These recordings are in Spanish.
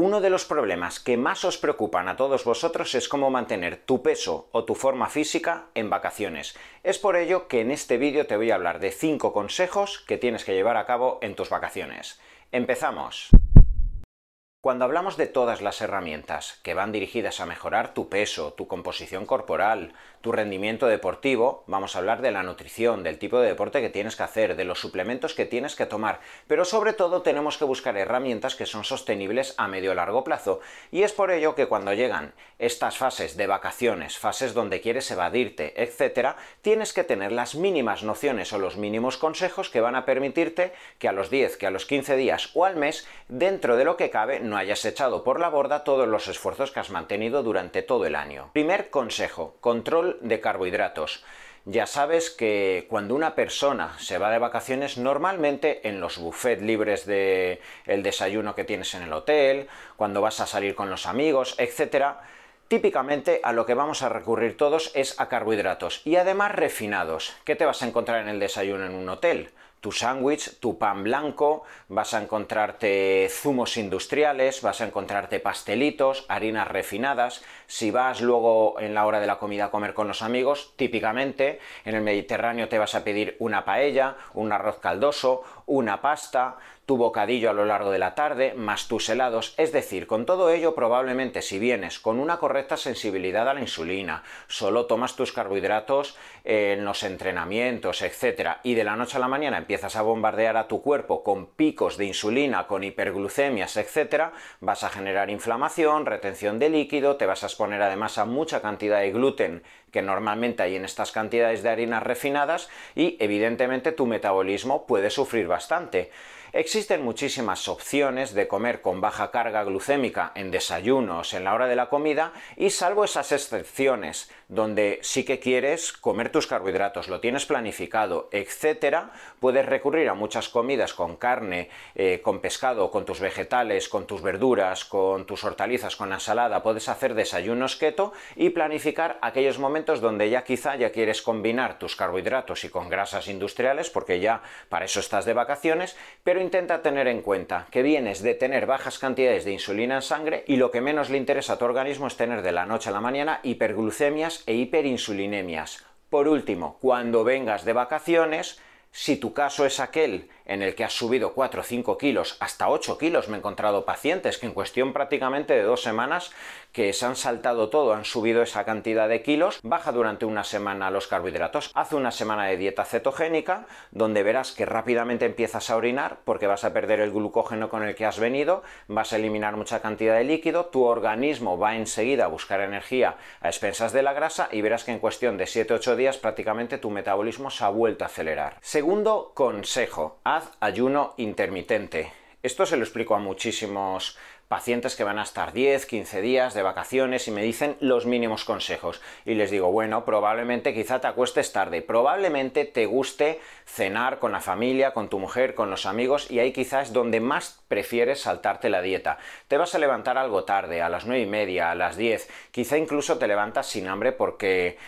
Uno de los problemas que más os preocupan a todos vosotros es cómo mantener tu peso o tu forma física en vacaciones. Es por ello que en este vídeo te voy a hablar de 5 consejos que tienes que llevar a cabo en tus vacaciones. ¡Empezamos! Cuando hablamos de todas las herramientas que van dirigidas a mejorar tu peso, tu composición corporal, tu rendimiento deportivo, vamos a hablar de la nutrición, del tipo de deporte que tienes que hacer, de los suplementos que tienes que tomar, pero sobre todo tenemos que buscar herramientas que son sostenibles a medio o largo plazo. Y es por ello que cuando llegan estas fases de vacaciones, fases donde quieres evadirte, etc., tienes que tener las mínimas nociones o los mínimos consejos que van a permitirte que a los 10, que a los 15 días o al mes, dentro de lo que cabe, no hayas echado por la borda todos los esfuerzos que has mantenido durante todo el año. Primer consejo, control de carbohidratos. Ya sabes que cuando una persona se va de vacaciones, normalmente en los buffets libres de desayuno que tienes en el hotel, cuando vas a salir con los amigos, etcétera, Típicamente a lo que vamos a recurrir todos es a carbohidratos y además refinados. ¿Qué te vas a encontrar en el desayuno en un hotel? Tu sándwich, tu pan blanco, vas a encontrarte zumos industriales, vas a encontrarte pastelitos, harinas refinadas. Si vas luego en la hora de la comida a comer con los amigos, típicamente en el Mediterráneo te vas a pedir una paella, un arroz caldoso, una pasta, tu bocadillo a lo largo de la tarde, más tus helados, es decir, con todo ello probablemente si vienes con una correcta sensibilidad a la insulina, solo tomas tus carbohidratos en los entrenamientos, etc., y de la noche a la mañana empiezas a bombardear a tu cuerpo con picos de insulina, con hiperglucemias, etc., vas a generar inflamación, retención de líquido, te vas a exponer además a mucha cantidad de gluten que normalmente hay en estas cantidades de harinas refinadas y evidentemente tu metabolismo puede sufrir bastante. Existen muchísimas opciones de comer con baja carga glucémica en desayunos, en la hora de la comida, y salvo esas excepciones donde sí que quieres comer tus carbohidratos, lo tienes planificado, etcétera, puedes recurrir a muchas comidas con carne, eh, con pescado, con tus vegetales, con tus verduras, con tus hortalizas, con ensalada, puedes hacer desayunos keto y planificar aquellos momentos donde ya quizá ya quieres combinar tus carbohidratos y con grasas industriales, porque ya para eso estás de vacaciones, pero intenta tener en cuenta que vienes de tener bajas cantidades de insulina en sangre y lo que menos le interesa a tu organismo es tener de la noche a la mañana hiperglucemias e hiperinsulinemias. Por último, cuando vengas de vacaciones, si tu caso es aquel en el que has subido 4 o 5 kilos, hasta 8 kilos, me he encontrado pacientes que en cuestión prácticamente de dos semanas que se han saltado todo, han subido esa cantidad de kilos, baja durante una semana los carbohidratos, haz una semana de dieta cetogénica, donde verás que rápidamente empiezas a orinar porque vas a perder el glucógeno con el que has venido, vas a eliminar mucha cantidad de líquido, tu organismo va enseguida a buscar energía a expensas de la grasa y verás que en cuestión de 7-8 días prácticamente tu metabolismo se ha vuelto a acelerar. Segundo consejo, ayuno intermitente. Esto se lo explico a muchísimos pacientes que van a estar 10, 15 días de vacaciones y me dicen los mínimos consejos. Y les digo, bueno, probablemente quizá te acuestes tarde, probablemente te guste cenar con la familia, con tu mujer, con los amigos y ahí quizás es donde más prefieres saltarte la dieta. Te vas a levantar algo tarde, a las 9 y media, a las 10, quizá incluso te levantas sin hambre porque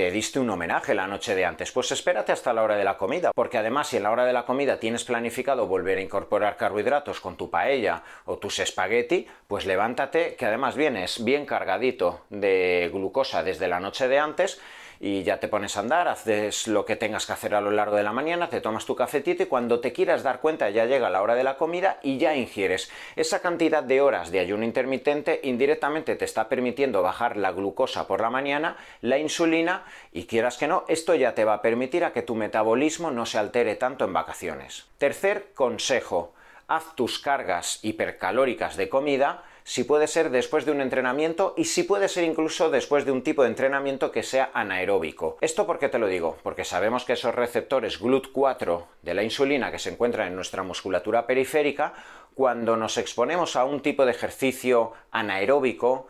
te diste un homenaje la noche de antes, pues espérate hasta la hora de la comida, porque además si en la hora de la comida tienes planificado volver a incorporar carbohidratos con tu paella o tus espagueti, pues levántate, que además vienes bien cargadito de glucosa desde la noche de antes, y ya te pones a andar, haces lo que tengas que hacer a lo largo de la mañana, te tomas tu cafetito y cuando te quieras dar cuenta ya llega la hora de la comida y ya ingieres. Esa cantidad de horas de ayuno intermitente indirectamente te está permitiendo bajar la glucosa por la mañana, la insulina y quieras que no, esto ya te va a permitir a que tu metabolismo no se altere tanto en vacaciones. Tercer consejo, haz tus cargas hipercalóricas de comida si puede ser después de un entrenamiento y si puede ser incluso después de un tipo de entrenamiento que sea anaeróbico. ¿Esto por qué te lo digo? Porque sabemos que esos receptores GLUT4 de la insulina que se encuentran en nuestra musculatura periférica cuando nos exponemos a un tipo de ejercicio anaeróbico,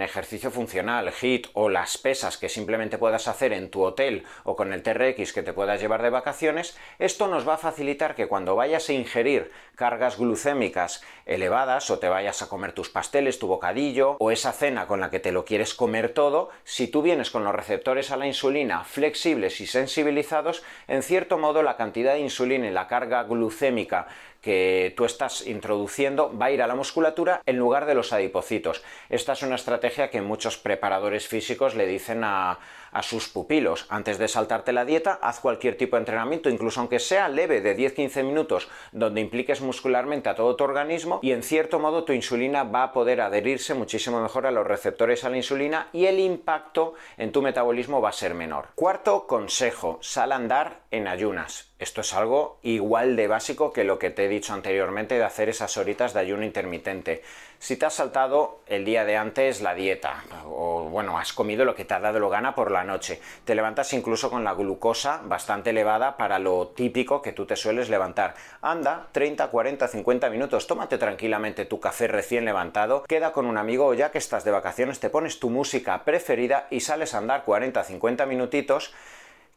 ejercicio funcional, HIT o las pesas que simplemente puedas hacer en tu hotel o con el TRX que te puedas llevar de vacaciones, esto nos va a facilitar que cuando vayas a ingerir cargas glucémicas elevadas o te vayas a comer tus pasteles, tu bocadillo o esa cena con la que te lo quieres comer todo, si tú vienes con los receptores a la insulina flexibles y sensibilizados, en cierto modo la cantidad de insulina y la carga glucémica que tú estás introduciendo va a ir a la musculatura en lugar de los adipocitos. Esta es una estrategia que muchos preparadores físicos le dicen a, sus pupilos. Antes de saltarte la dieta, haz cualquier tipo de entrenamiento, incluso aunque sea leve de 10-15 minutos, donde impliques muscularmente a todo tu organismo y en cierto modo tu insulina va a poder adherirse muchísimo mejor a los receptores a la insulina y el impacto en tu metabolismo va a ser menor. Cuarto consejo, sal a andar en ayunas. Esto es algo igual de básico que lo que te he dicho anteriormente de hacer esas horitas de ayuno intermitente. Si te has saltado el día de antes la dieta, o bueno, has comido lo que te ha dado lo gana por la noche, te levantas incluso con la glucosa bastante elevada para lo típico que tú te sueles levantar. Anda, 30, 40, 50 minutos, tómate tranquilamente tu café recién levantado, queda con un amigo o ya que estás de vacaciones, te pones tu música preferida y sales a andar 40, 50 minutitos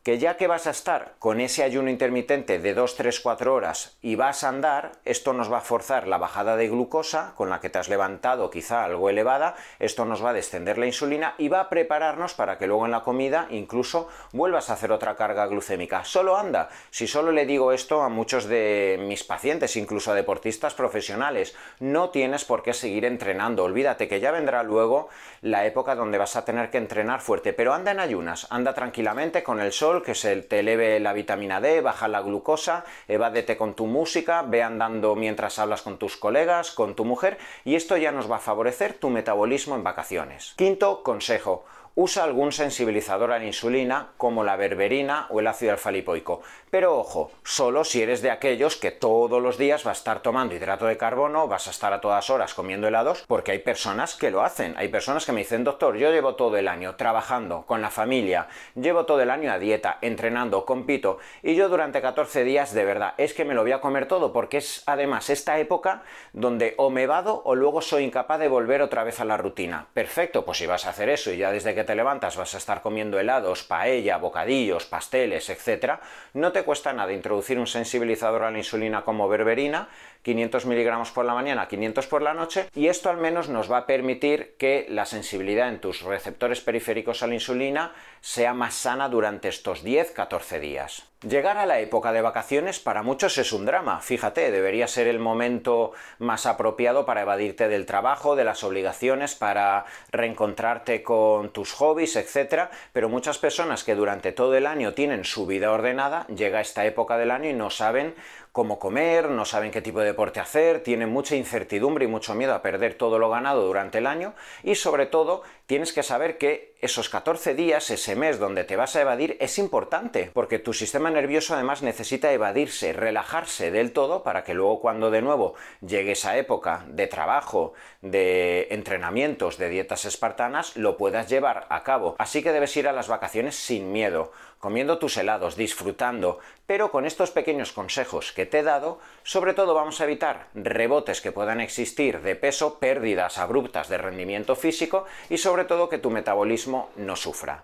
que ya que vas a estar con ese ayuno intermitente de 2, 3, 4 horas y vas a andar, esto nos va a forzar la bajada de glucosa con la que te has levantado quizá algo elevada, esto nos va a descender la insulina y va a prepararnos para que luego en la comida incluso vuelvas a hacer otra carga glucémica. Solo anda, si solo le digo esto a muchos de mis pacientes, incluso a deportistas profesionales, no tienes por qué seguir entrenando, olvídate que ya vendrá luego la época donde vas a tener que entrenar fuerte, pero anda en ayunas, anda tranquilamente con el sol, que se te eleve la vitamina D, baja la glucosa, evádete con tu música, ve andando mientras hablas con tus colegas, con tu mujer, y esto ya nos va a favorecer tu metabolismo en vacaciones. Quinto consejo, usa algún sensibilizador a la insulina como la berberina o el ácido alfa-lipoico. Pero ojo, solo si eres de aquellos que todos los días va a estar tomando hidrato de carbono, vas a estar a todas horas comiendo helados, porque hay personas que lo hacen. Hay personas que me dicen, doctor, yo llevo todo el año trabajando con la familia, llevo todo el año a dieta, entrenando, compito, y yo durante 14 días de verdad es que me lo voy a comer todo, porque es además esta época donde o me vado o luego soy incapaz de volver otra vez a la rutina. Perfecto, pues si vas a hacer eso y ya desde que te levantas vas a estar comiendo helados, paella, bocadillos, pasteles, etc., no te cuesta nada introducir un sensibilizador a la insulina como berberina, 500 miligramos por la mañana, 500 por la noche, y esto al menos nos va a permitir que la sensibilidad en tus receptores periféricos a la insulina sea más sana durante estos 10-14 días. Llegar a la época de vacaciones para muchos es un drama. Fíjate, debería ser el momento más apropiado para evadirte del trabajo, de las obligaciones, para reencontrarte con tus hobbies, etc. Pero muchas personas que durante todo el año tienen su vida ordenada, llega esta época del año y no saben cómo comer, no saben qué tipo de deporte hacer, tienen mucha incertidumbre y mucho miedo a perder todo lo ganado durante el año y sobre todo tienes que saber que esos 14 días, ese mes donde te vas a evadir es importante porque tu sistema nervioso además necesita evadirse, relajarse del todo para que luego cuando de nuevo llegue esa época de trabajo, de entrenamientos, de dietas espartanas, lo puedas llevar a cabo. Así que debes ir a las vacaciones sin miedo, comiendo tus helados, disfrutando, pero con estos pequeños consejos te he dado, sobre todo vamos a evitar rebotes que puedan existir de peso, pérdidas abruptas de rendimiento físico y sobre todo que tu metabolismo no sufra.